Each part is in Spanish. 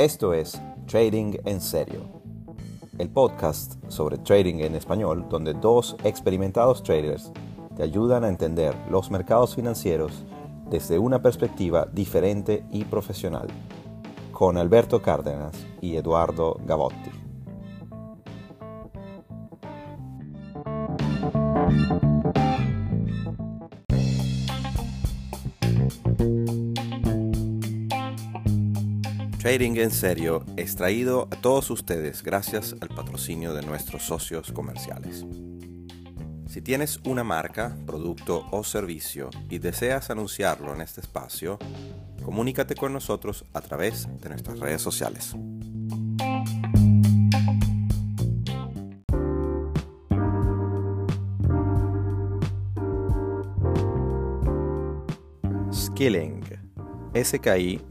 Esto es Trading en Serio, el podcast sobre trading en español donde dos experimentados traders te ayudan a entender los mercados financieros desde una perspectiva diferente y profesional, con Alberto Cárdenas y Eduardo Gavotti. Trading en Serio es traído a todos ustedes gracias al patrocinio de nuestros socios comerciales. Si tienes una marca, producto o servicio y deseas anunciarlo en este espacio, comunícate con nosotros a través de nuestras redes sociales. Skilling, S-K-I-L-L-I-N-G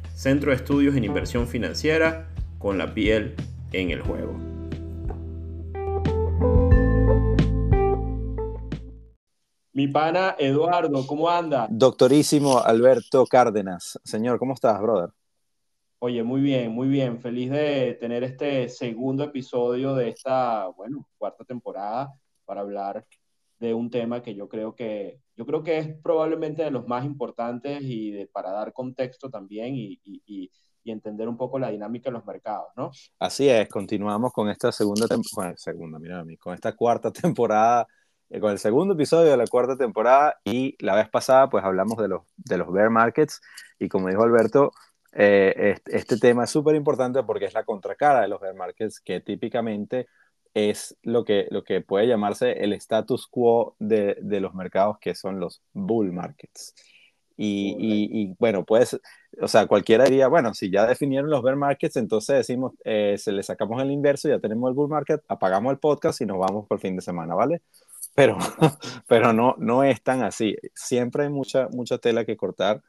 Centro de Estudios en Inversión Financiera con la piel en el juego. Mi pana Eduardo, ¿cómo anda? Doctorísimo Alberto Cárdenas. Señor, ¿cómo estás, brother? Oye, muy bien, muy bien. Feliz de tener este segundo episodio de esta, bueno, cuarta temporada para hablar de un tema que yo creo que, yo creo que es probablemente de los más importantes y de, para dar contexto también y, y, y, entender un poco la dinámica de los mercados, ¿no? Así es, continuamos con esta segunda, segunda, mira, con esta cuarta temporada, eh, con el segundo episodio de la cuarta temporada y la vez pasada pues hablamos de los, de los bear markets y como dijo Alberto, este, este tema es súper importante porque es la contracara de los bear markets que típicamente es lo que, lo que puede llamarse el status quo de, de los mercados que son los bull markets. Y, y, bueno, pues, o sea, cualquiera diría, bueno, si ya definieron los bear markets, entonces decimos, eh, se le sacamos el inverso, ya tenemos el bull market, apagamos el podcast y nos vamos por el fin de semana, ¿vale? Pero, pero no, no es tan así. Siempre hay mucha, mucha tela que cortar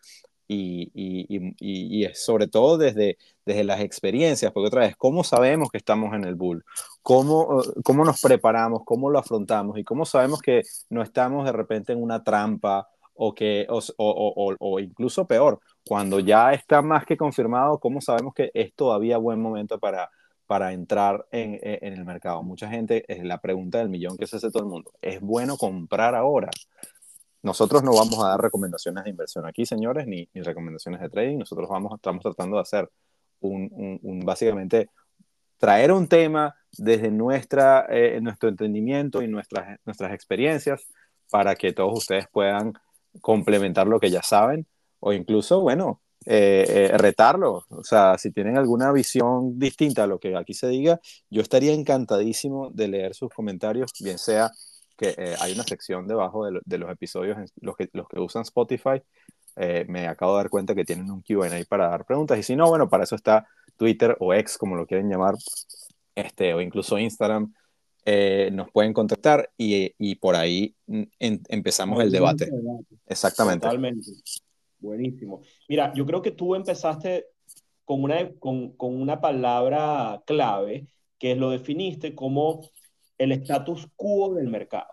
y, y, y, sobre todo desde, desde las experiencias, porque otra vez, ¿cómo sabemos que estamos en el bull? ¿Cómo, cómo nos preparamos? ¿Cómo lo afrontamos? ¿Y cómo sabemos que no estamos de repente en una trampa o, que, o, o, o, incluso peor, cuando ya está más que confirmado, ¿cómo sabemos que es todavía buen momento para, para entrar en, en el mercado? Mucha gente, es la pregunta del millón que se hace todo el mundo, ¿es bueno comprar ahora? Nosotros no vamos a dar recomendaciones de inversión aquí, señores, ni, ni recomendaciones de trading. Nosotros vamos, estamos tratando de hacer un, un, básicamente, traer un tema desde nuestra, eh, nuestro entendimiento y nuestras, nuestras experiencias para que todos ustedes puedan complementar lo que ya saben o incluso, bueno, eh, eh, retarlo. O sea, si tienen alguna visión distinta a lo que aquí se diga, yo estaría encantadísimo de leer sus comentarios, bien sea que eh, hay una sección debajo de, los episodios, los que, los que usan Spotify, eh, me acabo de dar cuenta que tienen un QA para dar preguntas. Y si no, bueno, para eso está Twitter o X, como lo quieren llamar, este, o incluso Instagram. Eh, nos pueden contactar y, y por ahí mm, empezamos el debate. Exactamente. Totalmente. Buenísimo. Mira, yo creo que tú empezaste con una, con, con una palabra clave que lo definiste como el status quo del mercado.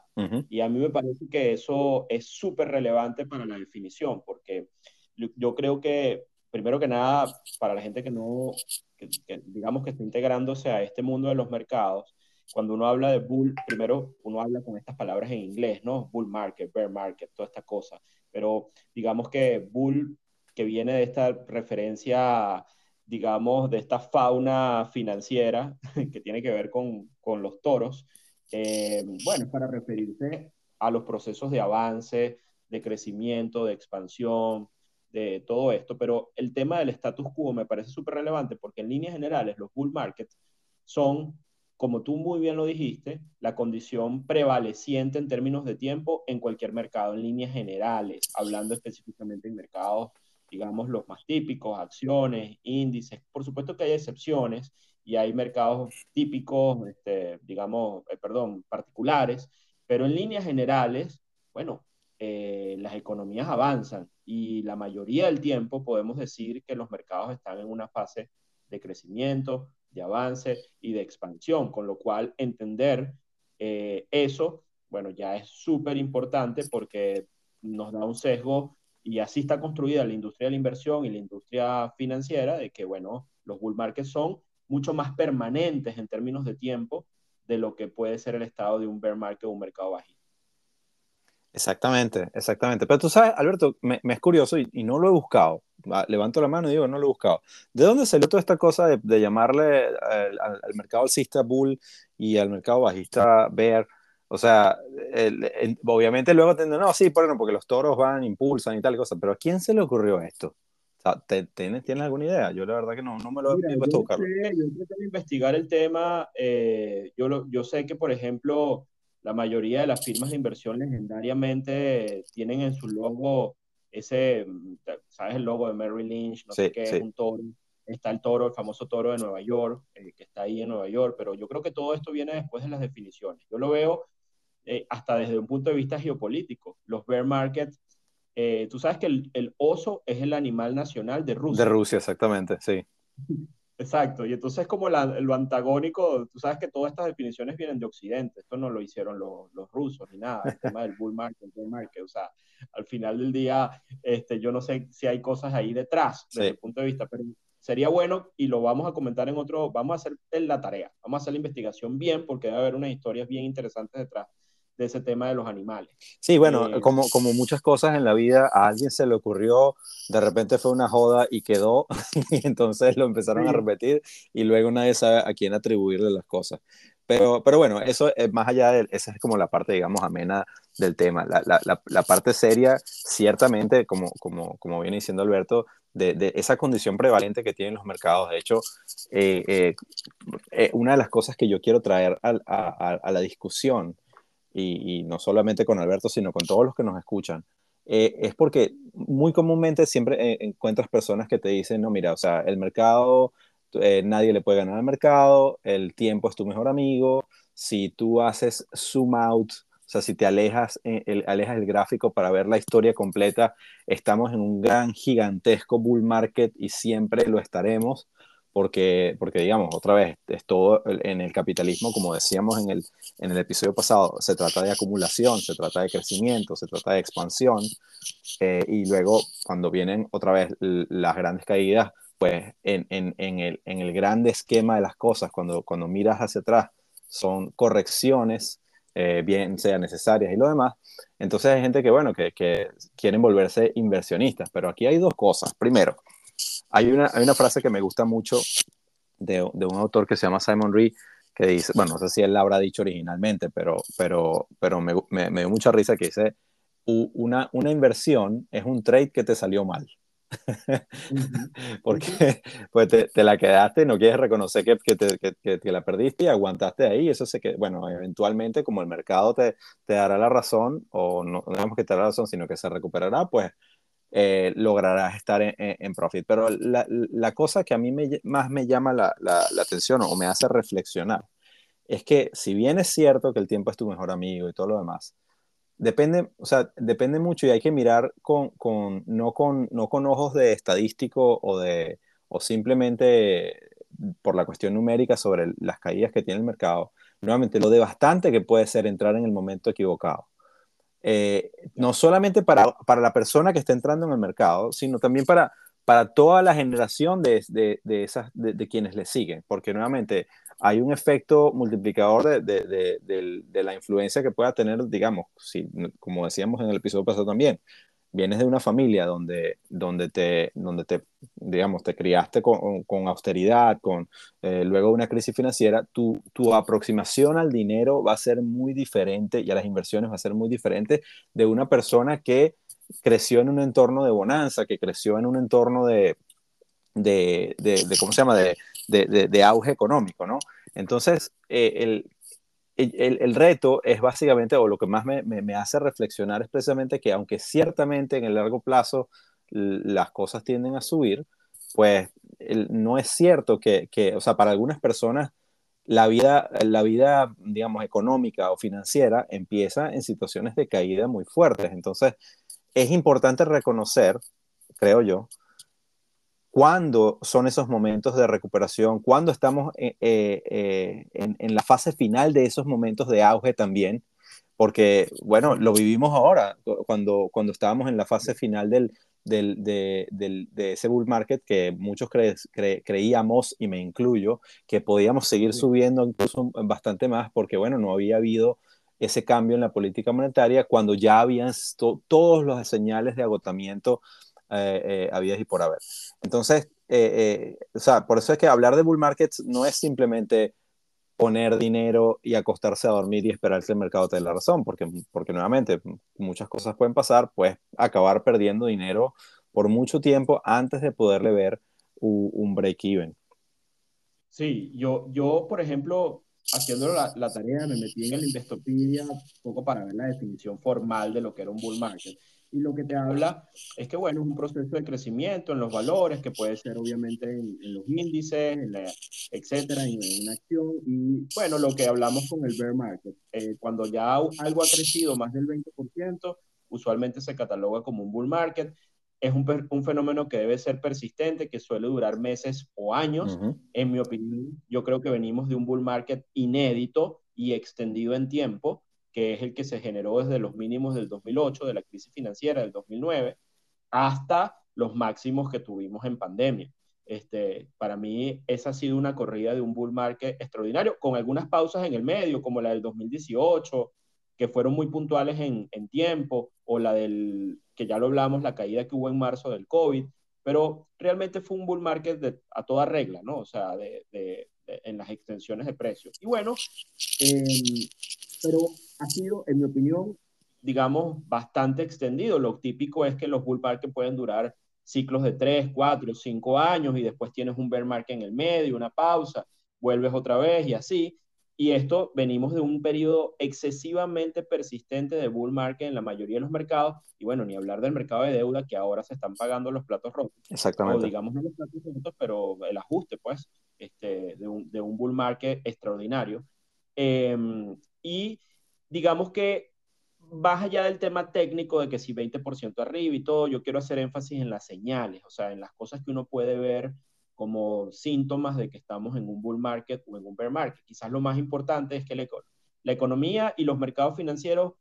Y a mí me parece que eso es súper relevante para la definición, porque yo creo que, primero que nada, para la gente que no, digamos que está integrándose a este mundo de los mercados, cuando uno habla de bull, primero uno habla con estas palabras en inglés, ¿no? Bull market, bear market, toda esta cosa. Pero digamos que bull, que viene de esta referencia, digamos, de esta fauna financiera que tiene que ver con, con los toros, eh, bueno, para referirse a los procesos de avance, de crecimiento, de expansión, de todo esto, pero el tema del status quo me parece súper relevante porque en líneas generales los bull markets son, como tú muy bien lo dijiste, la condición prevaleciente en términos de tiempo en cualquier mercado, en líneas generales, hablando específicamente en mercados, digamos, los más típicos, acciones, índices. Por supuesto que hay excepciones y hay mercados típicos, este, digamos, eh, perdón, particulares, pero en líneas generales, bueno, eh, las economías avanzan y la mayoría del tiempo podemos decir que los mercados están en una fase de crecimiento, de avance y de expansión, con lo cual entender eh, eso, bueno, ya es súper importante porque nos da un sesgo y así está construida la industria de la inversión y la industria financiera de que, bueno, los bull markets son mucho más permanentes en términos de tiempo de lo que puede ser el estado de un bear market o un mercado bajito. Exactamente, exactamente. Pero tú sabes, Alberto, me, es curioso y, no lo he buscado. Levanto la mano y digo, no lo he buscado. ¿De dónde salió toda esta cosa de, llamarle al, mercado alcista bull y al mercado bajista bear? O sea, obviamente luego tendrán, no, sí, bueno, porque los toros van, impulsan y tal cosa, pero ¿a quién se le ocurrió esto? ¿Tienes, ¿Tienes alguna idea? Yo la verdad que no, no me lo he puesto a buscar. Yo traté de investigar el tema. Eh, yo, yo sé que, por ejemplo, la mayoría de las firmas de inversión legendariamente tienen en su logo ese, ¿sabes? El logo de Merrill Lynch, no sé qué, es un toro. Está el toro, el famoso toro de Nueva York, eh, que está ahí en Nueva York, pero yo creo que todo esto viene después de las definiciones. Yo lo veo eh, hasta desde un punto de vista geopolítico. Los bear markets eh, tú sabes que el, oso es el animal nacional de Rusia. De Rusia, exactamente, sí. Exacto, y entonces como lo antagónico, tú sabes que todas estas definiciones vienen de Occidente, esto no lo hicieron los, rusos ni nada, el tema del bull market, el bull market, o sea, al final del día, este, yo no sé si hay cosas ahí detrás, desde el punto de vista, pero sería bueno y lo vamos a comentar en otro, vamos a hacer la tarea, vamos a hacer la investigación bien porque debe haber unas historias bien interesantes detrás de ese tema de los animales. Sí, bueno, eh, como, como muchas cosas en la vida, a alguien se le ocurrió, de repente fue una joda y quedó, y entonces lo empezaron a repetir y luego nadie sabe a quién atribuirle las cosas. Pero, pero bueno, eso es más allá de, esa es como la parte, digamos, amena del tema. La, la, la, parte seria, ciertamente, como, como, como viene diciendo Alberto, de, de, esa condición prevalente que tienen los mercados. De hecho, eh, eh, una de las cosas que yo quiero traer a, a, a la discusión y, no solamente con Alberto, sino con todos los que nos escuchan, eh, es porque muy comúnmente siempre eh, encuentras personas que te dicen, no, mira, o sea, el mercado, eh, nadie le puede ganar al mercado, el tiempo es tu mejor amigo, si tú haces zoom out, o sea, si te alejas el, alejas el gráfico para ver la historia completa, estamos en un gran, gigantesco bull market y siempre lo estaremos porque, porque digamos, otra vez, es todo en el capitalismo, como decíamos en el, en el episodio pasado, se trata de acumulación, se trata de crecimiento, se trata de expansión, eh, y luego cuando vienen otra vez las grandes caídas, pues en, en, en, el, en el grande esquema de las cosas, cuando, cuando miras hacia atrás, son correcciones, eh, bien sean necesarias y lo demás. Entonces hay gente que, bueno, que, que quieren volverse inversionistas, pero aquí hay dos cosas. Primero, hay una, hay una frase que me gusta mucho de, de un autor que se llama Simon Ree, que dice, bueno, no sé si él la habrá dicho originalmente, pero, pero, pero me, me, dio mucha risa que dice, una, una inversión es un trade que te salió mal. Porque pues te, te, la quedaste, no quieres reconocer que, que, te, que, que, la perdiste y aguantaste ahí. Eso sé que, bueno, eventualmente como el mercado te, te dará la razón, o no, no digamos que te dará la razón, sino que se recuperará, pues eh, lograrás estar en, profit. Pero la, la, cosa que a mí más me llama la, la, atención o me hace reflexionar es que si bien es cierto que el tiempo es tu mejor amigo y todo lo demás, depende, o sea, depende mucho y hay que mirar con, con, no, con, no con ojos de estadístico o de, o simplemente por la cuestión numérica sobre las caídas que tiene el mercado, nuevamente lo devastante que puede ser entrar en el momento equivocado. Eh, no solamente para, para, la persona que está entrando en el mercado, sino también para, para toda la generación de, de, de esas, de, quienes le siguen, porque nuevamente hay un efecto multiplicador de, la influencia que pueda tener, digamos, si, como decíamos en el episodio pasado también, vienes de una familia donde, donde, te, donde te, digamos, te criaste con, con austeridad, con eh, luego una crisis financiera, tu, tu aproximación al dinero va a ser muy diferente y a las inversiones va a ser muy diferente de una persona que creció en un entorno de bonanza, que creció en un entorno de, de, de, ¿cómo se llama?, de, de, auge económico, ¿no? Entonces, eh, el, el, reto es básicamente, o lo que más me, hace reflexionar es precisamente que aunque ciertamente en el largo plazo las cosas tienden a subir, pues no es cierto que, que, o sea, para algunas personas la vida, la vida, digamos, económica o financiera empieza en situaciones de caída muy fuertes. Entonces, es importante reconocer, creo yo, cuándo son esos momentos de recuperación, cuándo estamos eh, eh, eh, en, la fase final de esos momentos de auge también, porque, bueno, lo vivimos ahora, cuando, cuando estábamos en la fase final del, del, de, de, ese bull market que muchos creíamos, y me incluyo, que podíamos seguir subiendo incluso bastante más, porque, bueno, no había habido ese cambio en la política monetaria cuando ya habían todos los señales de agotamiento eh, eh, y por haber. Entonces, eh, eh, o sea, por eso es que hablar de bull markets no es simplemente poner dinero y acostarse a dormir y esperar que el mercado te dé la razón, porque, porque nuevamente muchas cosas pueden pasar, puedes acabar perdiendo dinero por mucho tiempo antes de poderle ver un break-even. Sí, yo, yo, por ejemplo, haciendo la, la, tarea, me metí en el Investopedia un poco para ver la definición formal de lo que era un bull market y lo que te habla es que, bueno, es un proceso de crecimiento en los valores, que puede ser obviamente en, los índices, en la, etcétera, en, una acción. Y bueno, lo que hablamos con el bear market, eh, cuando ya algo ha crecido más del 20%, usualmente se cataloga como un bull market. Es un, un fenómeno que debe ser persistente, que suele durar meses o años. En mi opinión, yo creo que venimos de un bull market inédito y extendido en tiempo que es el que se generó desde los mínimos del 2008, de la crisis financiera del 2009, hasta los máximos que tuvimos en pandemia. Este, para mí, esa ha sido una corrida de un bull market extraordinario, con algunas pausas en el medio, como la del 2018, que fueron muy puntuales en, en tiempo, o la del, que ya lo hablamos, la caída que hubo en marzo del COVID, pero realmente fue un bull market a toda regla, ¿no? O sea, de, de, en las extensiones de precios. Y bueno, eh, pero ha sido, en mi opinión, digamos, bastante extendido. Lo típico es que los bull market pueden durar ciclos de 3, 4, 5 años y después tienes un bear market en el medio, una pausa, vuelves otra vez y así. Y esto venimos de un periodo excesivamente persistente de bull market en la mayoría de los mercados. Y bueno, ni hablar del mercado de deuda que ahora se están pagando los platos rotos. Exactamente. O digamos no los platos rotos, pero el ajuste, pues, este, de, un, de un bull market extraordinario. Eh, y digamos que más allá del tema técnico de que si 20% arriba y todo, yo quiero hacer énfasis en las señales, o sea, en las cosas que uno puede ver como síntomas de que estamos en un bull market o en un bear market. Quizás lo más importante es que la, la economía y los mercados financieros,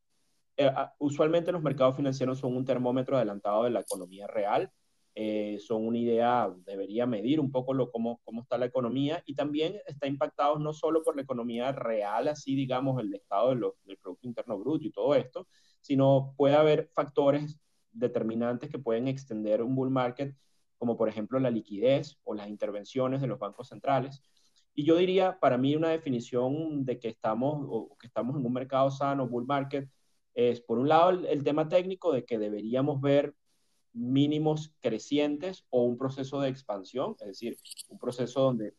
eh, usualmente los mercados financieros son un termómetro adelantado de la economía real eh, son una idea, debería medir un poco lo, cómo, cómo está la economía y también está impactado no solo por la economía real, así digamos el estado del Producto Interno Bruto y todo esto, sino puede haber factores determinantes que pueden extender un bull market, como por ejemplo la liquidez o las intervenciones de los bancos centrales. Y yo diría, para mí, una definición de que estamos, o que estamos en un mercado sano, bull market, es por un lado el, el tema técnico de que deberíamos ver mínimos crecientes o un proceso de expansión, es decir, un proceso donde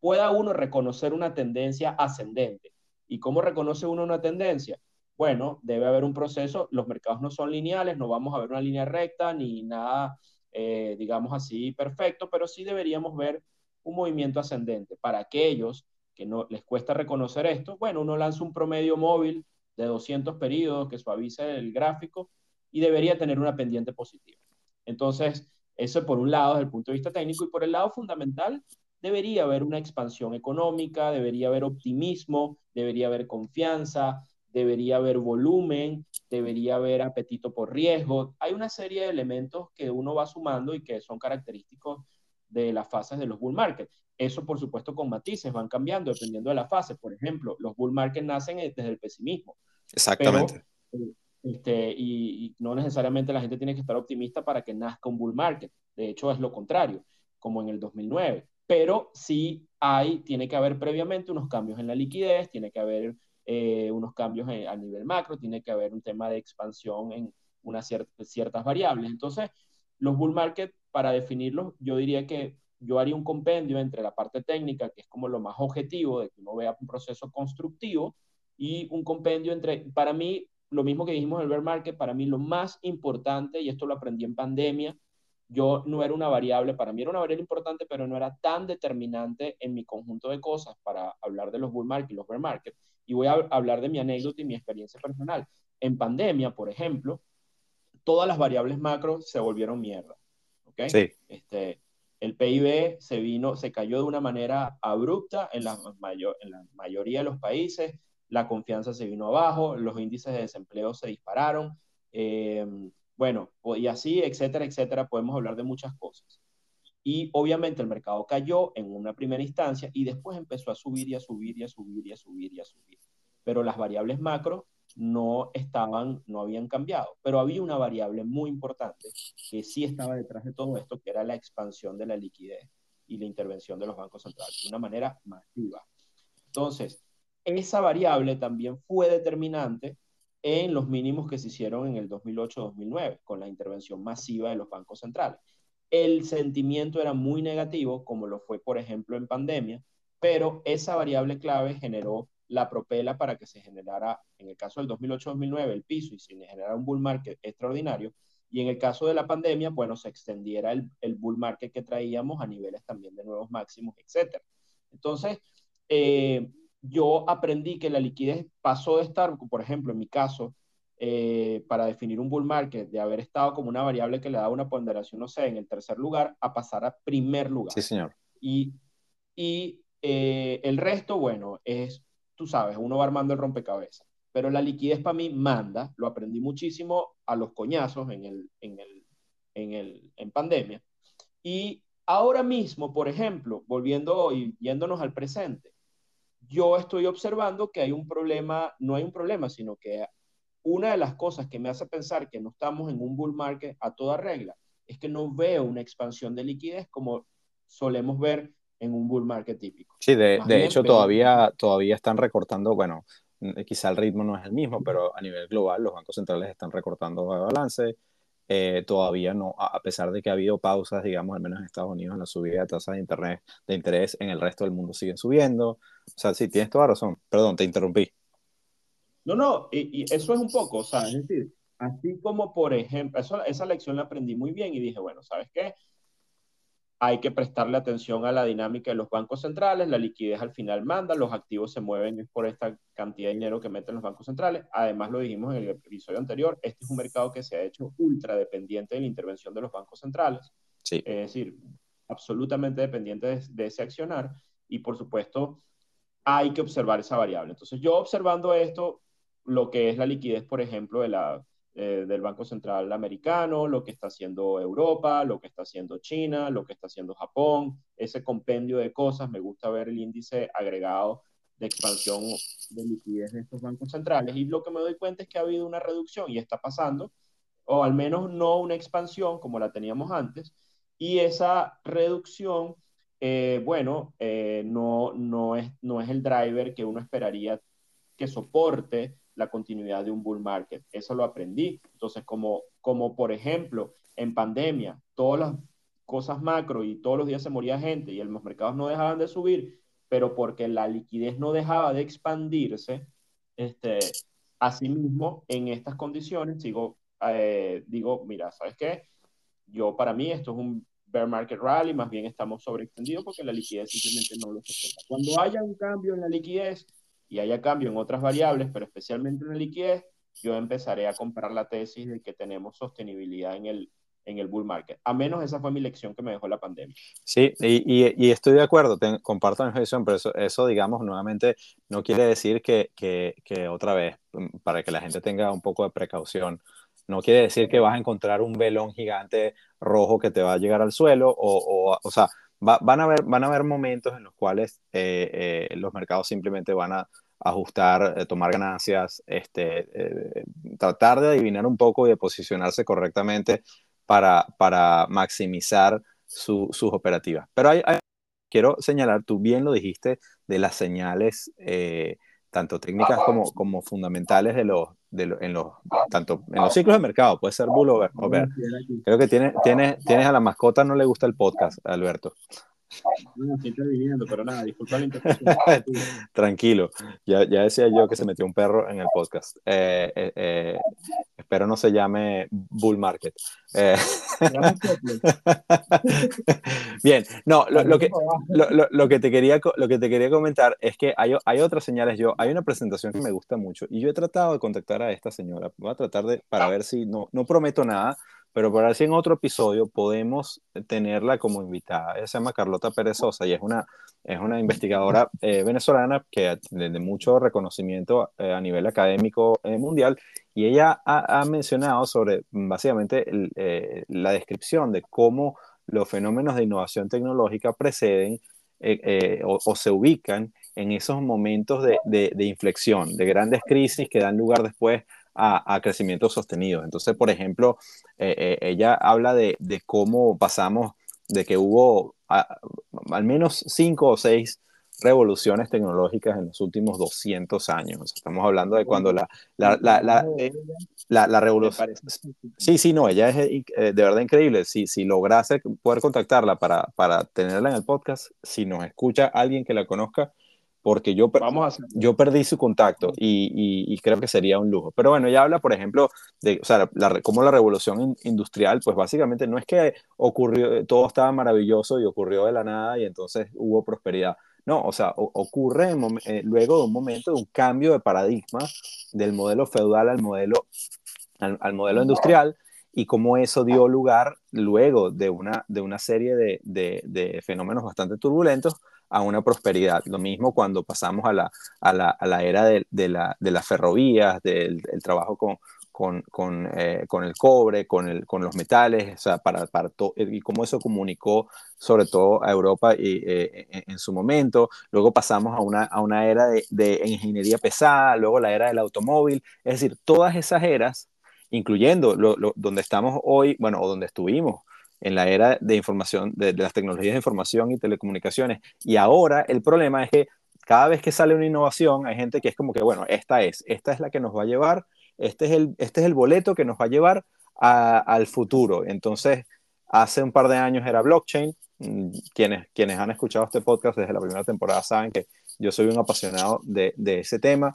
pueda uno reconocer una tendencia ascendente. ¿Y cómo reconoce uno una tendencia? Bueno, debe haber un proceso, los mercados no son lineales, no vamos a ver una línea recta ni nada, eh, digamos así, perfecto, pero sí deberíamos ver un movimiento ascendente. Para aquellos que no les cuesta reconocer esto, bueno, uno lanza un promedio móvil de 200 periodos que suavice el gráfico y debería tener una pendiente positiva. Entonces, Eso por un lado, desde el punto de vista técnico, y por el lado fundamental, debería haber una expansión económica, debería haber optimismo, debería haber confianza, debería haber volumen, debería haber apetito por riesgo. Hay una serie de elementos que uno va sumando y que son característicos de las fases de los bull markets. Eso, por supuesto, con matices van cambiando dependiendo de la fase. Por ejemplo, los bull markets nacen desde el pesimismo. Exactamente. Eh, este, y, y, no necesariamente la gente tiene que estar optimista para que nazca un bull market. De hecho, es lo contrario, como en el 2009 pero sí hay, tiene que haber previamente unos cambios en la liquidez, tiene que haber eh, unos cambios a nivel macro, tiene que haber un tema de expansión en unas ciertas variables. Entonces, los bull market, para definirlos, yo diría que yo haría un compendio entre la parte técnica, que es como lo más objetivo, de que uno vea un proceso constructivo, y un compendio entre, para mí, lo mismo que dijimos en el bear market, para mí lo más importante, y esto lo aprendí en pandemia, yo no era una variable, para mí era una variable importante, pero no era tan determinante en mi conjunto de cosas para hablar de los bull market y los bear market. Y voy a hablar de mi anécdota y mi experiencia personal. En pandemia, por ejemplo, todas las variables macro se volvieron mierda. ¿Ok? Sí. Este, el PIB se vino, se cayó de una manera abrupta en la, mayor, en la mayoría de los países, la confianza se vino abajo, los índices de desempleo se dispararon. Eh, bueno, y así, etcétera, etcétera, podemos hablar de muchas cosas. Y obviamente el mercado cayó en una primera instancia y después empezó a subir y a subir y a subir y a subir y a subir. Pero las variables macro no estaban, no habían cambiado. Pero había una variable muy importante que sí estaba detrás de todo esto, que era la expansión de la liquidez y la intervención de los bancos centrales de una manera masiva. Entonces, esa variable también fue determinante en los mínimos que se hicieron en el 2008-2009 con la intervención masiva de los bancos centrales. El sentimiento era muy negativo, como lo fue, por ejemplo, en pandemia, pero esa variable clave generó la propela para que se generara, en el caso del 2008-2009, el piso y se generara un bull market extraordinario. Y en el caso de la pandemia, bueno, se extendiera el, el bull market que traíamos a niveles también de nuevos máximos, etc. Entonces, eh, yo aprendí que la liquidez pasó de estar, por ejemplo, en mi caso, eh, para definir un bull market, de haber estado como una variable que le da una ponderación, no sé, en el tercer lugar, a pasar a primer lugar. Sí, señor. Y, y eh, el resto, bueno, es, tú sabes, uno va armando el rompecabezas. Pero la liquidez para mí manda, lo aprendí muchísimo a los coñazos en, el, en, el, en, el, en pandemia. Y ahora mismo, por ejemplo, volviendo y yéndonos al presente, yo estoy observando que hay un problema, no hay un problema, sino que una de las cosas que me hace pensar que no estamos en un bull market a toda regla es que no veo una expansión de liquidez como solemos ver en un bull market típico. Sí, de, de hecho todavía, todavía están recortando, bueno, quizá el ritmo no es el mismo, pero a nivel global los bancos centrales están recortando balance. Eh, todavía no, a pesar de que ha habido pausas, digamos, al menos en Estados Unidos, en la subida de tasas de, internet, de interés, en el resto del mundo siguen subiendo. O sea, sí, tienes toda razón. Perdón, te interrumpí. No, no, y, eso es un poco, o sea, es decir, así como, por ejemplo, esa lección la aprendí muy bien y dije, bueno, ¿sabes qué? Hay que prestarle atención a la dinámica de los bancos centrales, la liquidez al final manda, los activos se mueven por esta cantidad de dinero que meten los bancos centrales. Además, lo dijimos en el episodio anterior, este es un mercado que se ha hecho ultra dependiente de la intervención de los bancos centrales. Sí. Es decir, absolutamente dependiente de, de ese accionar y, por supuesto, hay que observar esa variable. Entonces, yo observando esto, lo que es la liquidez, por ejemplo, de la, eh, del Banco Central americano, lo que está haciendo Europa, lo que está haciendo China, lo que está haciendo Japón, ese compendio de cosas. Me gusta ver el índice agregado de expansión de liquidez de estos bancos centrales. Y lo que me doy cuenta es que ha habido una reducción y está pasando, o al menos no una expansión como la teníamos antes. Y esa reducción, eh, bueno, eh, no, no, es, no es el driver que uno esperaría que soporte la continuidad de un bull market. Eso lo aprendí. Entonces, como, como por ejemplo, en pandemia, todas las cosas macro y todos los días se moría gente y los mercados no dejaban de subir, pero porque la liquidez no dejaba de expandirse, este, asimismo, en estas condiciones, sigo, eh, digo, mira, ¿sabes qué? Yo para mí esto es un bear market rally, más bien estamos sobreextendidos porque la liquidez simplemente no lo soporta. Cuando haya un cambio en la liquidez, y haya cambio en otras variables, pero especialmente en la liquidez, yo empezaré a comprar la tesis de que tenemos sostenibilidad en el, en el bull market. A menos esa fue mi lección que me dejó la pandemia. Sí, y, y, estoy de acuerdo, comparto la visión, pero eso, eso, digamos, nuevamente no quiere decir que, que, que, otra vez, mm, para que la gente tenga un poco de precaución, no quiere decir que vas a encontrar un velón gigante rojo que te va a llegar al suelo, o, o, o sea, van, a haber, van a haber momentos en los cuales eh, eh, los mercados simplemente van a ajustar, eh, tomar ganancias, este, tratar de adivinar un poco y de posicionarse correctamente para, para maximizar sus operativas. Pero hay, quiero señalar, tú bien lo dijiste, de las señales, eh, tanto técnicas como, como fundamentales de los, de en los, tanto en los ciclos de mercado, puede ser bull o bear. Creo que tiene, tiene, tienes a la mascota, no le gusta el podcast, Alberto. No, estoy interviniendo, pero nada, disculpa la Tranquilo, ya, ya, decía yo que se metió un perro en el podcast. Eh, eh, eh, espero no se llame Bull Market. Bien, no, lo, lo que, lo, lo, que te quería, lo que te quería comentar es que hay, hay otras señales. Yo, hay una presentación que me gusta mucho y yo he tratado de contactar a esta señora. Voy a tratar de, para ver si, no, no prometo nada, pero para ver si en otro episodio podemos tenerla como invitada. Ella se llama Carlota Perezosa y es una, es una investigadora eh, venezolana que de, mucho reconocimiento eh, a nivel académico eh, mundial y ella ha, mencionado sobre básicamente la descripción de cómo los fenómenos de innovación tecnológica preceden o, se ubican en esos momentos de, de inflexión, de grandes crisis que dan lugar después a, crecimiento sostenido. Entonces, por ejemplo, eh, eh, ella habla de, cómo pasamos de que hubo al menos cinco o seis revoluciones tecnológicas en los últimos 200 años. Estamos hablando de cuando la, la, la, la, revolución... Sí, sí, no, ella es eh, de verdad increíble. Si, si lograse poder contactarla para, para tenerla en el podcast, si nos escucha alguien que la conozca, porque yo, Vamos a yo perdí su contacto y, y, creo que sería un lujo. Pero bueno, ella habla, por ejemplo, de o sea, la, cómo la revolución industrial, pues básicamente no es que ocurrió, todo estaba maravilloso y ocurrió de la nada y entonces hubo prosperidad. No, o sea, ocurre eh, luego de un momento de un cambio de paradigma del modelo feudal al modelo, al, modelo industrial y cómo eso dio lugar luego de una, de una serie de, de, de fenómenos bastante turbulentos a una prosperidad. Lo mismo cuando pasamos a la, a la, a la era de, de, la, de, las ferrovías, del, trabajo con, con, con, eh, con, el cobre, con, el, con los metales, o sea, para, para y cómo eso comunicó sobre todo a Europa y, eh, en, su momento. Luego pasamos a una, a una era de, de, ingeniería pesada, luego la era del automóvil, es decir, todas esas eras, incluyendo lo, donde estamos hoy, bueno, o donde estuvimos en la era de información, de, las tecnologías de información y telecomunicaciones. Y ahora el problema es que cada vez que sale una innovación hay gente que es como que, bueno, esta es, esta es la que nos va a llevar, este es el, este es el boleto que nos va a llevar al futuro. Entonces, hace un par de años era blockchain. Mm, quienes, quienes han escuchado este podcast desde la primera temporada saben que yo soy un apasionado de, de ese tema.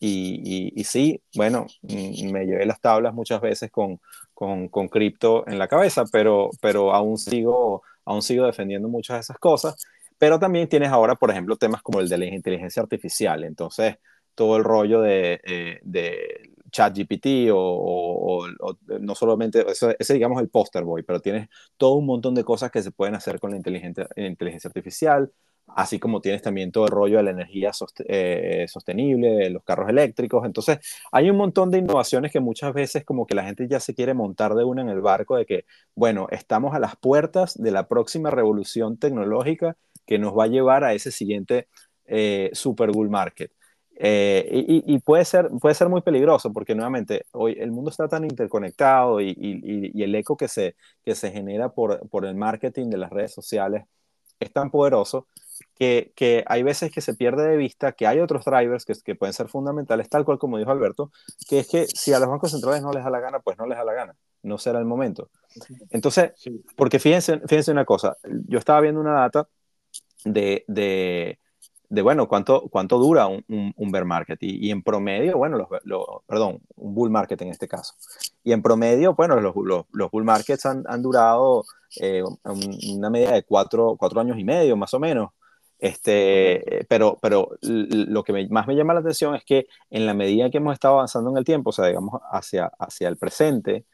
Y, y, sí, bueno, mm, me llevé las tablas muchas veces con, con, con cripto en la cabeza, pero, pero aún, sigo, aún sigo defendiendo muchas de esas cosas. Pero también tienes ahora, por ejemplo, temas como el de la inteligencia artificial. Entonces, todo el rollo de, eh, de ChatGPT o, o, no solamente, ese digamos el poster boy, pero tienes todo un montón de cosas que se pueden hacer con la inteligencia, inteligencia artificial así como tienes también todo el rollo de la energía eh, sostenible, los carros eléctricos. Entonces, hay un montón de innovaciones que muchas veces como que la gente ya se quiere montar de una en el barco de que, bueno, estamos a las puertas de la próxima revolución tecnológica que nos va a llevar a ese siguiente eh, super bull market. Eh, y, puede, ser, puede ser muy peligroso porque nuevamente hoy el mundo está tan interconectado y, y el eco que se, que se genera por, por el marketing de las redes sociales es tan poderoso que, que, hay veces que se pierde de vista que hay otros drivers que, que, pueden ser fundamentales, tal cual como dijo Alberto, que es que si a los bancos centrales no les da la gana, pues no les da la gana, no será el momento. Entonces, porque fíjense, fíjense una cosa, yo estaba viendo una data de, de, de bueno, cuánto, cuánto dura un, un, bear market y, en promedio, bueno, los, perdón, un bull market en este caso. Y en promedio, bueno, los, los, los bull markets han, han durado eh, una media de cuatro, cuatro años y medio, más o menos. Este, pero, pero lo que más me llama la atención es que en la medida que hemos estado avanzando en el tiempo, o sea, digamos, hacia, hacia el presente,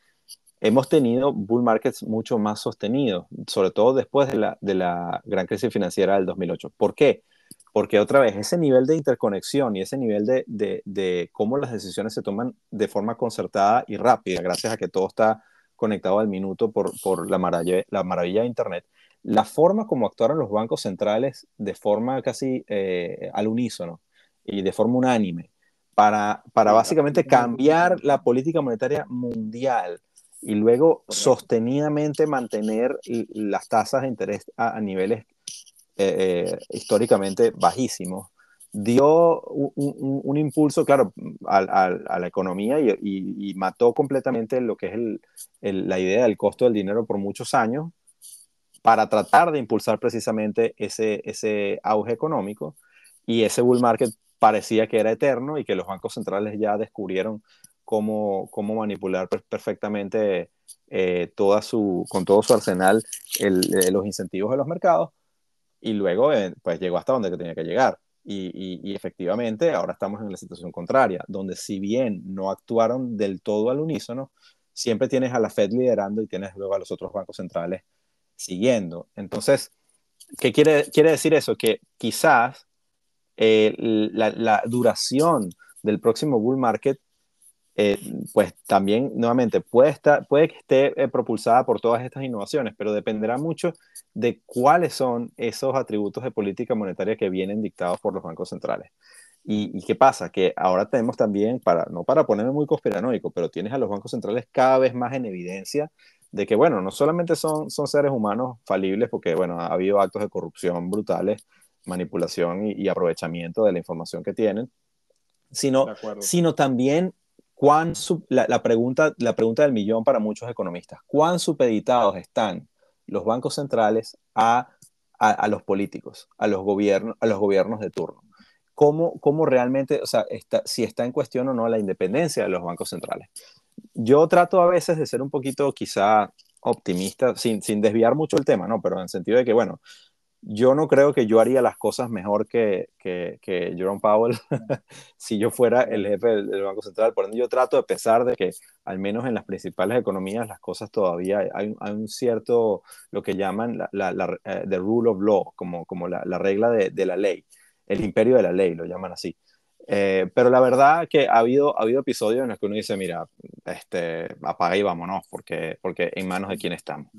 hemos tenido bull markets mucho más sostenidos, sobre todo después de la, de la gran crisis financiera del 2008. ¿Por qué? Porque otra vez, ese nivel de interconexión y ese nivel de, de, de cómo las decisiones se toman de forma concertada y rápida, gracias a que todo está conectado al minuto por, por la, maravilla, la maravilla de Internet, la forma como actuaron los bancos centrales de forma casi eh, al unísono y de forma unánime para, para básicamente cambiar la política monetaria mundial y luego sostenidamente mantener las tasas de interés a, niveles eh, eh, históricamente bajísimos, dio un, impulso, claro, a, la economía y, mató completamente lo que es la idea del costo del dinero por muchos años para tratar de impulsar precisamente ese, ese auge económico y ese bull market parecía que era eterno y que los bancos centrales ya descubrieron cómo, cómo manipular perfectamente eh, toda su, con todo su arsenal eh, los incentivos de los mercados y luego eh, pues llegó hasta donde tenía que llegar. Y, y, efectivamente ahora estamos en la situación contraria, donde si bien no actuaron del todo al unísono, siempre tienes a la Fed liderando y tienes luego a los otros bancos centrales siguiendo. Entonces, ¿qué quiere, quiere decir eso? Que quizás eh, la, duración del próximo bull market, eh, pues también, nuevamente, puede, estar, puede que esté eh, propulsada por todas estas innovaciones, pero dependerá mucho de cuáles son esos atributos de política monetaria que vienen dictados por los bancos centrales. ¿Y, qué pasa? Que ahora tenemos también, para, no para ponerme muy conspiranoico, pero tienes a los bancos centrales cada vez más en evidencia de que, bueno, no solamente son, son seres humanos falibles, porque, bueno, ha habido actos de corrupción brutales, manipulación y, aprovechamiento de la información que tienen, sino, sino también cuán la, pregunta, la pregunta del millón para muchos economistas, ¿cuán supeditados están los bancos centrales a, a, los políticos, a los, gobiernos, a los gobiernos de turno? ¿Cómo, cómo realmente, o sea, está, si está en cuestión o no la independencia de los bancos centrales? Yo trato a veces de ser un poquito quizá optimista, sin, sin desviar mucho el tema, ¿no? Pero en el sentido de que, bueno, yo no creo que yo haría las cosas mejor que, que, que Jerome Powell si yo fuera el jefe del, Banco Central. Por ende, yo trato de pensar de que, al menos en las principales economías, las cosas todavía hay, hay un cierto, lo que llaman la, la, la eh, the rule of law, como, como la, la regla de, de, la ley, el imperio de la ley, lo llaman así. Eh, pero la verdad que ha habido, ha habido episodios en los que uno dice, mira, este, apaga y vámonos, porque, porque en manos de quién estamos.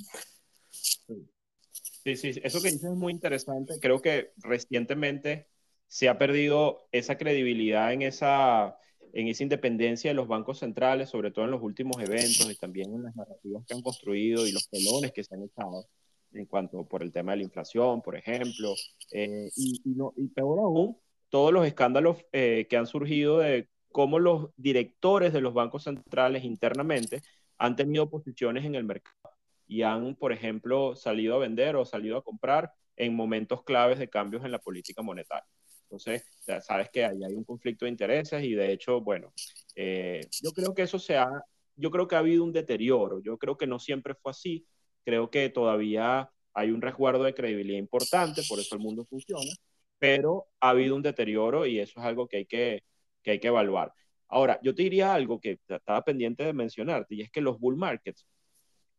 Sí, sí, eso que dices es muy interesante. Creo que recientemente se ha perdido esa credibilidad en esa, en esa independencia de los bancos centrales, sobre todo en los últimos eventos y también en las narrativas que han construido y los pelones que se han echado en cuanto por el tema de la inflación, por ejemplo. Eh, y, y, no, y peor aún, todos los escándalos eh, que han surgido de cómo los directores de los bancos centrales internamente han tenido posiciones en el mercado y han, por ejemplo, salido a vender o salido a comprar en momentos claves de cambios en la política monetaria. Entonces, ya sabes que ahí hay un conflicto de intereses y de hecho, bueno, eh, yo creo que eso se ha, yo creo que ha habido un deterioro, yo creo que no siempre fue así, creo que todavía hay un resguardo de credibilidad importante, por eso el mundo funciona, pero ha habido un deterioro y eso es algo que hay que, que, hay que evaluar. Ahora, yo te diría algo que estaba pendiente de mencionarte y es que los bull markets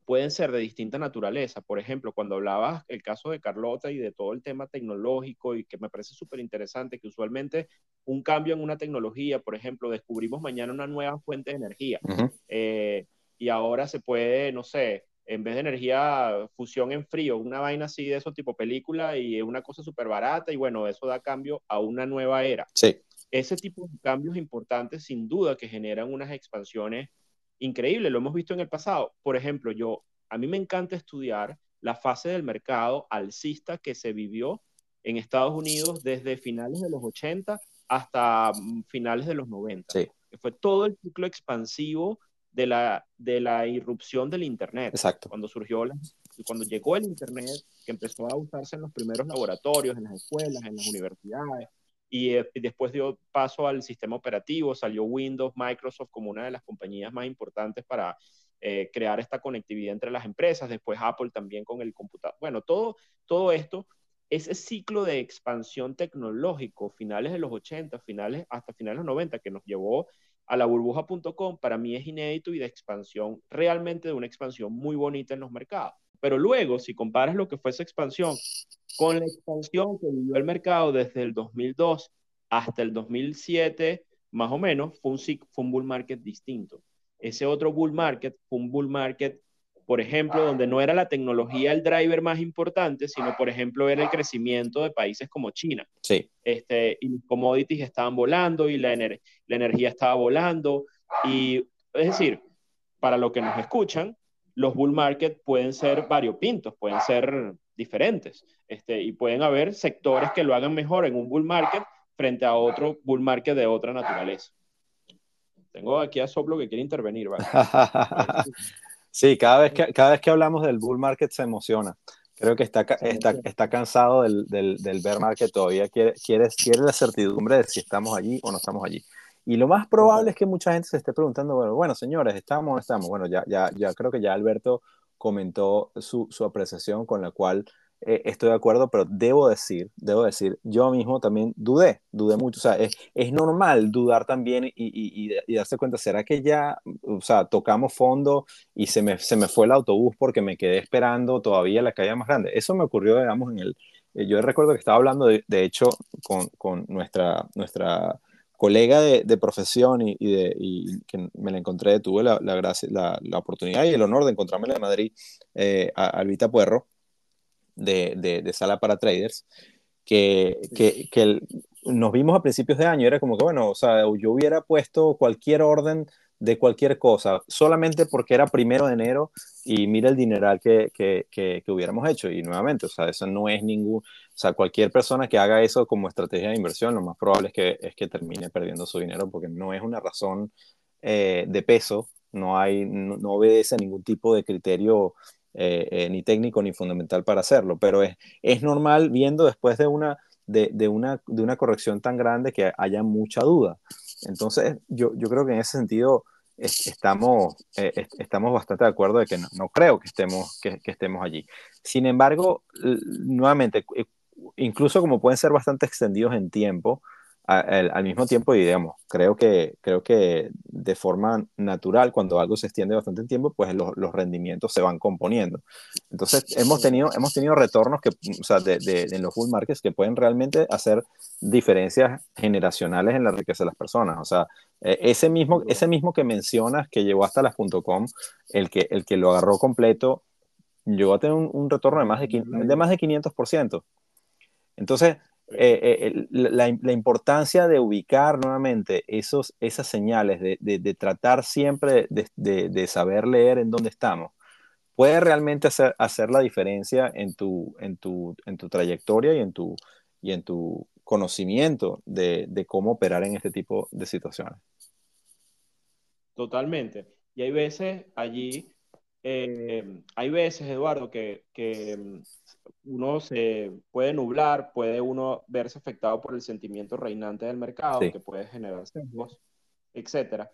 pueden ser de distinta naturaleza. Por ejemplo, cuando hablabas el caso de Carlota y de todo el tema tecnológico y que me parece súper interesante, que usualmente un cambio en una tecnología, por ejemplo, descubrimos mañana una nueva fuente de energía eh, y ahora se puede, no sé, en vez de energía, fusión en frío, una vaina así de eso tipo película y es una cosa súper barata y bueno, eso da cambio a una nueva era. Sí. Ese tipo de cambios importantes sin duda que generan unas expansiones increíbles, lo hemos visto en el pasado. Por ejemplo, yo, a mí me encanta estudiar la fase del mercado alcista que se vivió en Estados Unidos desde finales de los 80 hasta mm, finales de los 90. Sí. Fue todo el ciclo expansivo de la, de la irrupción del Internet. Exacto. Cuando surgió, cuando llegó el Internet, que empezó a usarse en los primeros laboratorios, en las escuelas, en las universidades, y, eh, después dio paso al sistema operativo, salió Windows, Microsoft como una de las compañías más importantes para eh, crear esta conectividad entre las empresas, después Apple también con el computador. Bueno, todo, todo esto, ese ciclo de expansión tecnológico, finales de los 80, finales, hasta finales de los 90, que nos llevó a la burbuja.com, para mí es inédito y de expansión, realmente de una expansión muy bonita en los mercados. Pero luego, si comparas lo que fue esa expansión con la expansión que vivió el mercado desde el 2002 hasta el 2007, más o menos, fue un, fue un bull market distinto. Ese otro bull market fue un bull market, por ejemplo, donde no era la tecnología el driver más importante, sino, por ejemplo, era el crecimiento de países como China. Sí. Este, y los commodities estaban volando y la, la energía estaba volando. Y, es decir, para los que nos escuchan, los bull market pueden ser variopintos, pueden ser diferentes. Este, y pueden haber sectores que lo hagan mejor en un bull market frente a otro bull market de otra naturaleza. Tengo aquí a Soplo que quiere intervenir. sí, cada vez, que, cada vez que hablamos del bull market se emociona. Creo que está, está, está cansado del, del, del, bear market todavía. Quiere, quiere, quiere la certidumbre de si estamos allí o no estamos allí. Y lo más probable es que mucha gente se esté preguntando, bueno, bueno señores, ¿estamos o no estamos? Bueno, ya, ya, ya creo que ya Alberto comentó su, su apreciación con la cual eh, estoy de acuerdo, pero debo decir, debo decir, yo mismo también dudé, dudé mucho, o sea, es, es normal dudar también y, y, y, darse cuenta, ¿será que ya, o sea, tocamos fondo y se me, se me fue el autobús porque me quedé esperando todavía la caída más grande? Eso me ocurrió, digamos, en el, eh, yo recuerdo que estaba hablando, de, de hecho, con, con, nuestra, nuestra colega de, de profesión y, de, y, que me la encontré, tuve la, la, gracia, la, la, oportunidad y el honor de encontrarme en Madrid, eh, a Albita Puerro, de, de, sala para traders, que, que, que nos vimos a principios de año, era como que, bueno, o sea, yo hubiera puesto cualquier orden de cualquier cosa, solamente porque era primero de enero y mira el dineral que, que, que, hubiéramos hecho. Y nuevamente, o sea, eso no es ningún, o sea, cualquier persona que haga eso como estrategia de inversión, lo más probable es que, es que termine perdiendo su dinero porque no es una razón eh, de peso, no, hay, no, no obedece a ningún tipo de criterio eh, eh, ni técnico ni fundamental para hacerlo, pero es, es normal viendo después de una, de, de, una, de una corrección tan grande que haya mucha duda. Entonces, yo, yo creo que en ese sentido estamos, eh, estamos bastante de acuerdo de que no, no creo que estemos, que, que, estemos allí. Sin embargo, nuevamente, incluso como pueden ser bastante extendidos en tiempo, al, mismo tiempo, y digamos, creo que, creo que de forma natural, cuando algo se extiende bastante tiempo, pues los, los rendimientos se van componiendo. Entonces, hemos tenido, hemos tenido retornos que, o sea, de, de, en los bull markets que pueden realmente hacer diferencias generacionales en la riqueza de las personas. O sea, e, ese mismo, ese mismo que mencionas que llegó hasta las .com, el que, el que lo agarró completo, llegó a tener un, un retorno de más de, de más de 500%. Entonces, eh, eh la, la, importancia de ubicar nuevamente esos, esas señales, de, de, de tratar siempre de, de, saber leer en dónde estamos, puede realmente hacer, hacer la diferencia en tu, en, tu, en tu trayectoria y en tu, y en tu conocimiento de, cómo operar en este tipo de situaciones. Totalmente. Y hay veces allí, eh, hay veces, Eduardo, que, que uno se puede nublar, puede uno verse afectado por el sentimiento reinante del mercado, que puede generar sesgos, etc.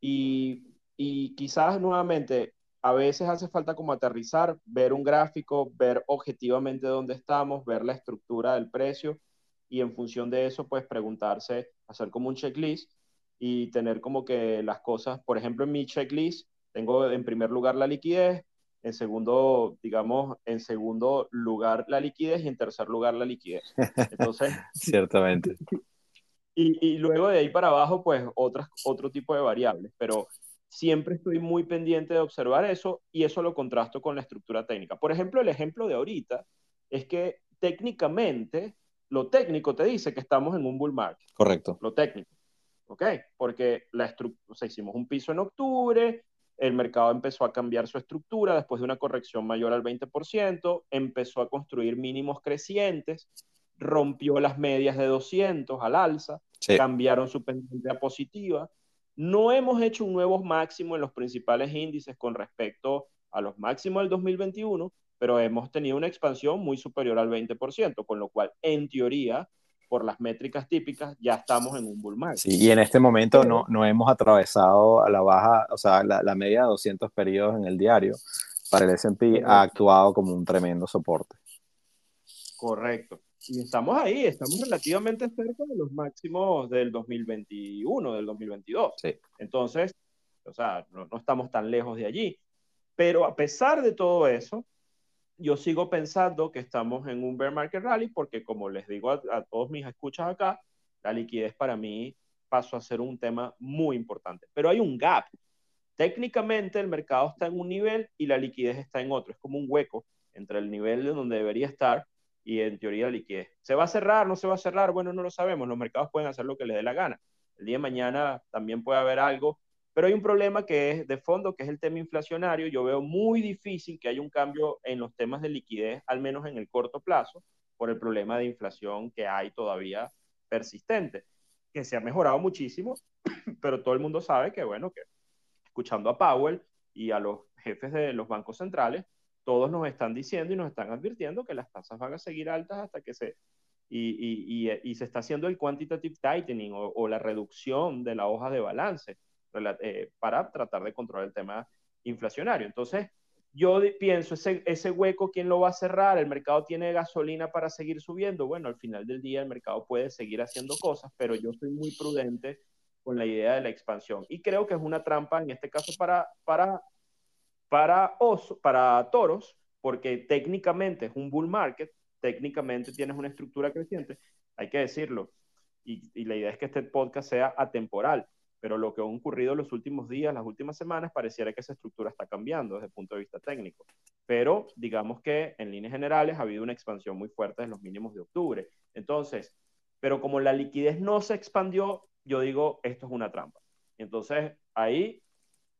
Y, y quizás nuevamente, a veces hace falta como aterrizar, ver un gráfico, ver objetivamente dónde estamos, ver la estructura del precio y en función de eso, pues preguntarse, hacer como un checklist y tener como que las cosas, por ejemplo, en mi checklist, tengo en primer lugar la liquidez, en segundo, digamos, en segundo lugar la liquidez y en tercer lugar la liquidez. Entonces, ciertamente. Y, y, luego de ahí para abajo, pues otras, otro tipo de variables, pero siempre estoy muy pendiente de observar eso y eso lo contrasto con la estructura técnica. Por ejemplo, el ejemplo de ahorita es que técnicamente, lo técnico te dice que estamos en un bull market. Correcto. Lo técnico. ¿Ok? Porque la estructura, o sea, hicimos un piso en octubre, el mercado empezó a cambiar su estructura después de una corrección mayor al 20%, empezó a construir mínimos crecientes, rompió las medias de 200 al alza, cambiaron su pendiente a positiva. No hemos hecho un nuevo máximo en los principales índices con respecto a los máximos del 2021, pero hemos tenido una expansión muy superior al 20%, con lo cual, en teoría, por las métricas típicas, ya estamos en un bull market. Sí, y en este momento no, no hemos atravesado a la baja, o sea, la, la media de 200 periodos en el diario. Para el S&P ha actuado como un tremendo soporte. Correcto. y estamos ahí, estamos relativamente cerca de los máximos del 2021, del 2022. Sí. Entonces, o sea, no, no, estamos tan lejos de allí. Pero a pesar de todo eso, yo sigo pensando que estamos en un bear market rally porque, como les digo a, todos mis escuchas acá, la liquidez para mí pasó a ser un tema muy importante. Pero hay un gap. Técnicamente el mercado está en un nivel y la liquidez está en otro. Es como un hueco entre el nivel de donde debería estar y en teoría la liquidez. ¿Se va a cerrar? ¿No se va a cerrar? Bueno, no lo sabemos. Los mercados pueden hacer lo que les dé la gana. El día de mañana también puede haber algo, pero hay un problema que es de fondo, que es el tema inflacionario. Yo veo muy difícil que haya un cambio en los temas de liquidez, al menos en el corto plazo, por el problema de inflación que hay todavía persistente, que se ha mejorado muchísimo, pero todo el mundo sabe que, bueno, que escuchando a Powell y a los jefes de los bancos centrales, todos nos están diciendo y nos están advirtiendo que las tasas van a seguir altas hasta que se... Y, y, y, se está haciendo el quantitative tightening o, o, la reducción de la hoja de balance eh, para tratar de controlar el tema inflacionario. Entonces, yo pienso, ese, ese hueco, ¿quién lo va a cerrar? ¿El mercado tiene gasolina para seguir subiendo? Bueno, al final del día el mercado puede seguir haciendo cosas, pero yo soy muy prudente con la idea de la expansión. Y creo que es una trampa, en este caso, para, para para, oso, para toros, porque técnicamente es un bull market, técnicamente tienes una estructura creciente, hay que decirlo. Y, y, la idea es que este podcast sea atemporal, pero lo que ha ocurrido en los últimos días, las últimas semanas, pareciera que esa estructura está cambiando desde el punto de vista técnico. Pero digamos que en líneas generales ha habido una expansión muy fuerte en los mínimos de octubre. Entonces, pero como la liquidez no se expandió, yo digo, esto es una trampa. Entonces, ahí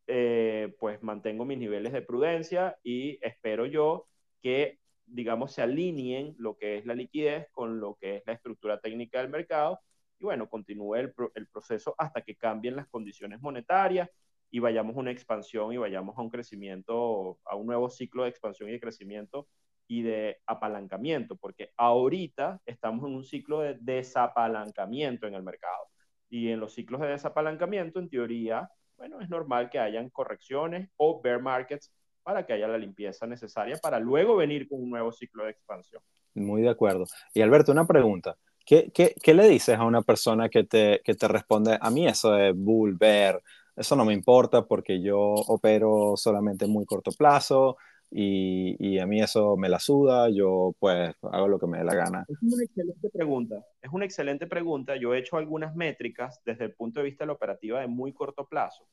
eh, pues mantengo mis niveles de prudencia y espero yo que, digamos, se alineen lo que es la liquidez con lo que es la estructura técnica del mercado y bueno, continúe el, proceso hasta que cambien las condiciones monetarias y vayamos a una expansión y vayamos a un crecimiento, a un nuevo ciclo de expansión y de crecimiento y de apalancamiento, porque ahorita estamos en un ciclo de desapalancamiento en el mercado. Y en los ciclos de desapalancamiento, en teoría, bueno, es normal que hayan correcciones o bear markets para que haya la limpieza necesaria para luego venir con un nuevo ciclo de expansión. Muy de acuerdo. Y Alberto, una pregunta. ¿Qué, qué, qué le dices a una persona que te, que te responde, a mí eso de bull, bear, eso no me importa porque yo opero solamente en muy corto plazo, y, y, a mí eso me la suda, yo pues hago lo que me dé la gana. Es una excelente pregunta, es una excelente pregunta. Yo he hecho algunas métricas desde el punto de vista de la operativa de muy corto plazo.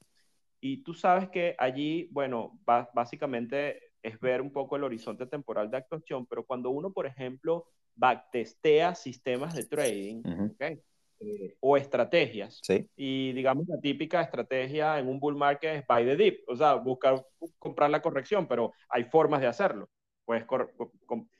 Y tú sabes que allí, bueno, básicamente es ver un poco el horizonte temporal de actuación, pero cuando uno, por ejemplo, backtestea sistemas de trading, ¿okay? Eh, o estrategias. Sí. Y digamos, la típica estrategia en un bull market es buy the dip, o sea, buscar comprar la corrección, pero hay formas de hacerlo. Puedes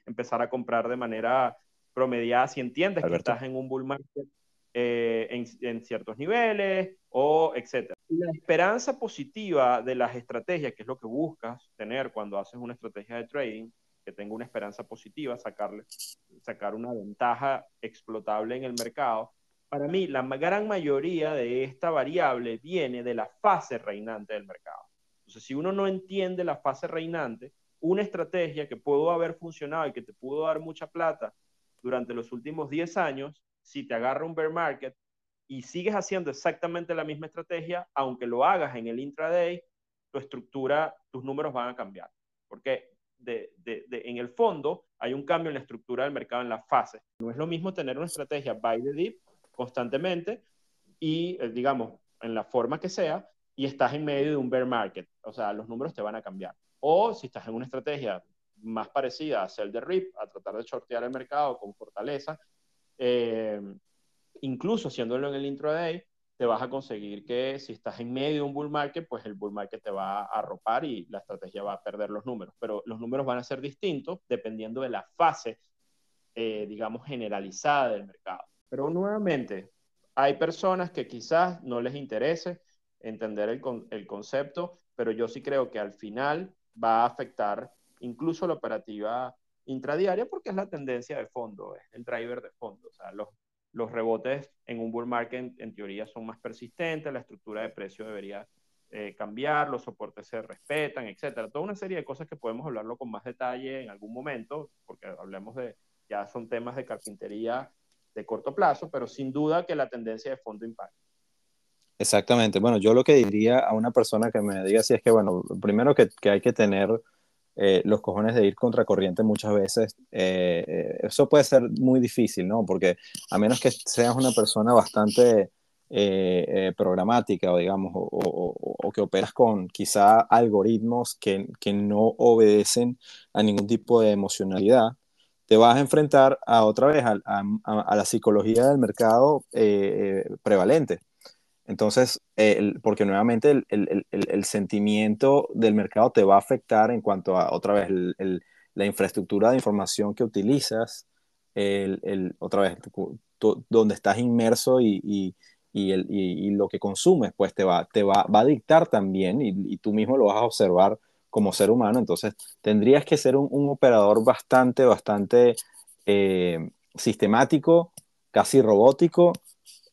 empezar a comprar de manera promediada si entiendes Alberto. que estás en un bull market eh, en, en, ciertos niveles o etcétera. La esperanza positiva de las estrategias, que es lo que buscas tener cuando haces una estrategia de trading, que tenga una esperanza positiva, sacarle, sacar una ventaja explotable en el mercado, para mí, la gran mayoría de esta variable viene de la fase reinante del mercado. Entonces, si uno no entiende la fase reinante, una estrategia que pudo haber funcionado y que te pudo dar mucha plata durante los últimos 10 años, si te agarra un bear market y sigues haciendo exactamente la misma estrategia, aunque lo hagas en el intraday, tu estructura, tus números van a cambiar. Porque de, de, de, en el fondo hay un cambio en la estructura del mercado en la fase. No es lo mismo tener una estrategia buy the dip constantemente y, eh, digamos, en la forma que sea, y estás en medio de un bear market. O sea, los números te van a cambiar. O si estás en una estrategia más parecida a sell the rip, a tratar de shortear el mercado con fortaleza, eh, incluso haciéndolo en el intraday, te vas a conseguir que si estás en medio de un bull market, pues el bull market te va a arropar y la estrategia va a perder los números. Pero los números van a ser distintos dependiendo de la fase, eh, digamos, generalizada del mercado. Pero nuevamente, hay personas que quizás no les interese entender el, el concepto, pero yo sí creo que al final va a afectar incluso la operativa intradiaria porque es la tendencia de fondo, es el driver de fondo. O sea, los, los rebotes en un bull market en, teoría son más persistentes, la estructura de precio debería eh, cambiar, los soportes se respetan, etcétera. Toda una serie de cosas que podemos hablarlo con más detalle en algún momento, porque hablemos de, ya son temas de carpintería de corto plazo, pero sin duda que la tendencia de fondo impacta. Exactamente. Bueno, yo lo que diría a una persona que me diga si es que, bueno, primero que hay que tener eh, los cojones de ir contracorriente muchas veces, eh, eh, eso puede ser muy difícil, ¿no? Porque a menos que seas una persona bastante programática o digamos, o, o, que operas con quizá algoritmos que, que no obedecen a ningún tipo de emocionalidad, te vas a enfrentar a otra vez a, la psicología del mercado prevalente. Entonces, porque nuevamente el, el, el, sentimiento del mercado te va a afectar en cuanto a, otra vez, la infraestructura de información que utilizas, otra vez, donde estás inmerso y, y, y, lo que consumes, pues te va, te va, va a dictar también y, tú mismo lo vas a observar como ser humano. Entonces, tendrías que ser un, un operador bastante, bastante eh, sistemático, casi robótico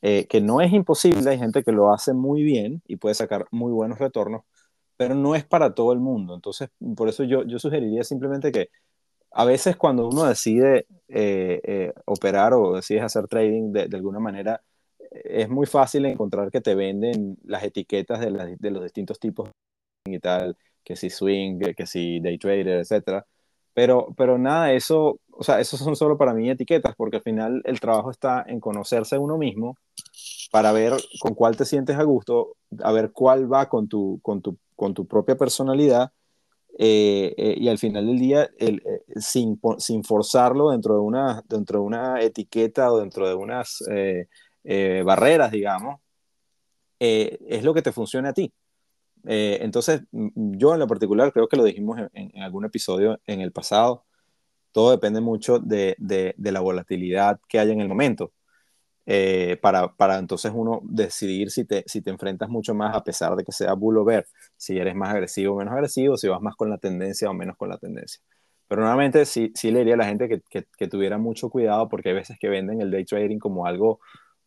eh, que no es imposible, hay gente que lo hace muy bien y puede sacar muy buenos retornos, pero no es para todo el mundo. Entonces, por eso yo, yo sugeriría simplemente que a veces cuando uno decide eh, eh, operar o decides hacer trading de, de, alguna manera, es muy fácil encontrar que te venden las etiquetas de, de los distintos tipos y tal, que si swing, que si day trader, etcétera. Pero, pero nada, eso, o sea, esos son solo para mí etiquetas, porque al final el trabajo está en conocerse uno mismo para ver con cuál te sientes a gusto, a ver cuál va con tu, con tu, con tu propia personalidad eh, eh, y al final del día, eh, sin, sin, forzarlo dentro de, una, dentro de una etiqueta o dentro de unas barreras, digamos, es lo que te funcione a ti. entonces, yo en lo particular creo que lo dijimos en, en, algún episodio en el pasado, todo depende mucho de, de, de la volatilidad que haya en el momento. Eh, para, para, entonces uno decidir si te, si te enfrentas mucho más a pesar de que sea bull bear, si eres más agresivo o menos agresivo, si vas más con la tendencia o menos con la tendencia. Pero nuevamente sí, sí le diría a la gente que, que, tuviera mucho cuidado porque hay veces que venden el day trading como algo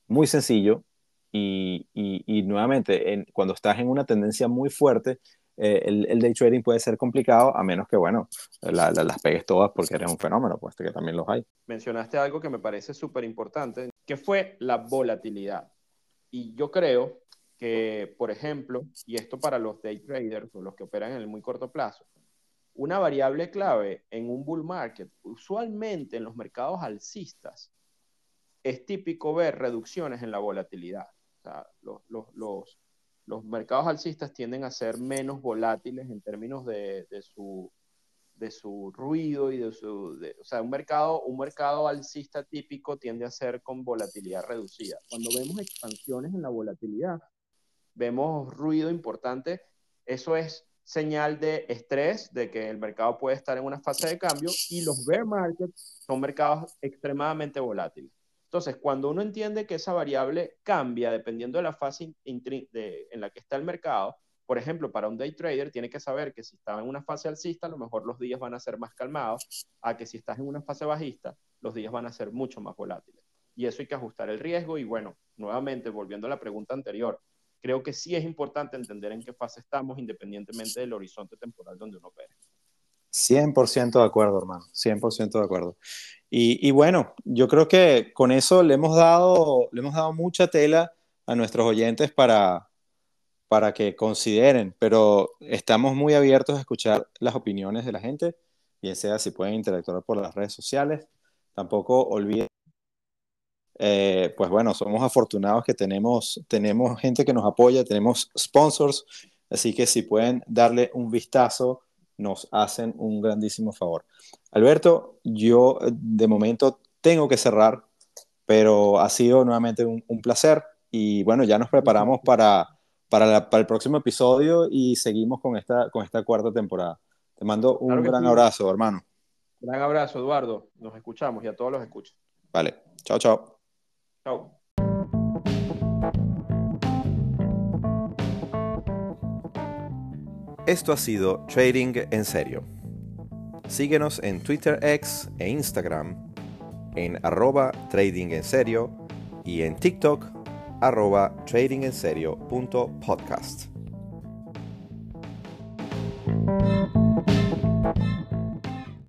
muy sencillo y, y, nuevamente en, cuando estás en una tendencia muy fuerte, eh, el, el, day trading puede ser complicado a menos que, bueno, la, la, las pegues todas porque eres un fenómeno, pues que también los hay. Mencionaste algo que me parece súper importante que fue la volatilidad. Y yo creo que, por ejemplo, y esto para los day traders o los que operan en el muy corto plazo, una variable clave en un bull market, usualmente en los mercados alcistas, es típico ver reducciones en la volatilidad. O sea, los, los, los, los mercados alcistas tienden a ser menos volátiles en términos de, de su de su ruido y de su, o sea, un mercado, un mercado alcista típico tiende a ser con volatilidad reducida. Cuando vemos expansiones en la volatilidad, vemos ruido importante, eso es señal de estrés, de que el mercado puede estar en una fase de cambio y los bear markets son mercados extremadamente volátiles. Entonces, cuando uno entiende que esa variable cambia dependiendo de la fase de, en la que está el mercado, por ejemplo, para un day trader tiene que saber que si está en una fase alcista, a lo mejor los días van a ser más calmados, a que si estás en una fase bajista, los días van a ser mucho más volátiles. Y eso hay que ajustar el riesgo y bueno, nuevamente, volviendo a la pregunta anterior, creo que sí es importante entender en qué fase estamos independientemente del horizonte temporal donde uno opera. 100% de acuerdo, hermano, 100% de acuerdo. Y, bueno, yo creo que con eso le hemos dado, le hemos dado mucha tela a nuestros oyentes para, para que consideren, pero estamos muy abiertos a escuchar las opiniones de la gente, bien sea si pueden interactuar por las redes sociales. Tampoco olviden, eh, pues bueno, somos afortunados que tenemos, tenemos gente que nos apoya, tenemos sponsors, así que si pueden darle un vistazo, nos hacen un grandísimo favor. Alberto, yo de momento tengo que cerrar, pero ha sido nuevamente un, un placer y bueno, ya nos preparamos para para, la, para, el próximo episodio y seguimos con esta, con esta cuarta temporada. Te mando un claro gran sí. abrazo, hermano. Gran abrazo, Eduardo. Nos escuchamos y a todos los escucho. Vale. Chao, chao. Chao. Esto ha sido Trading en Serio. Síguenos en Twitter X e Instagram en arroba trading en serio y en TikTok arroba tradingenserio.podcast.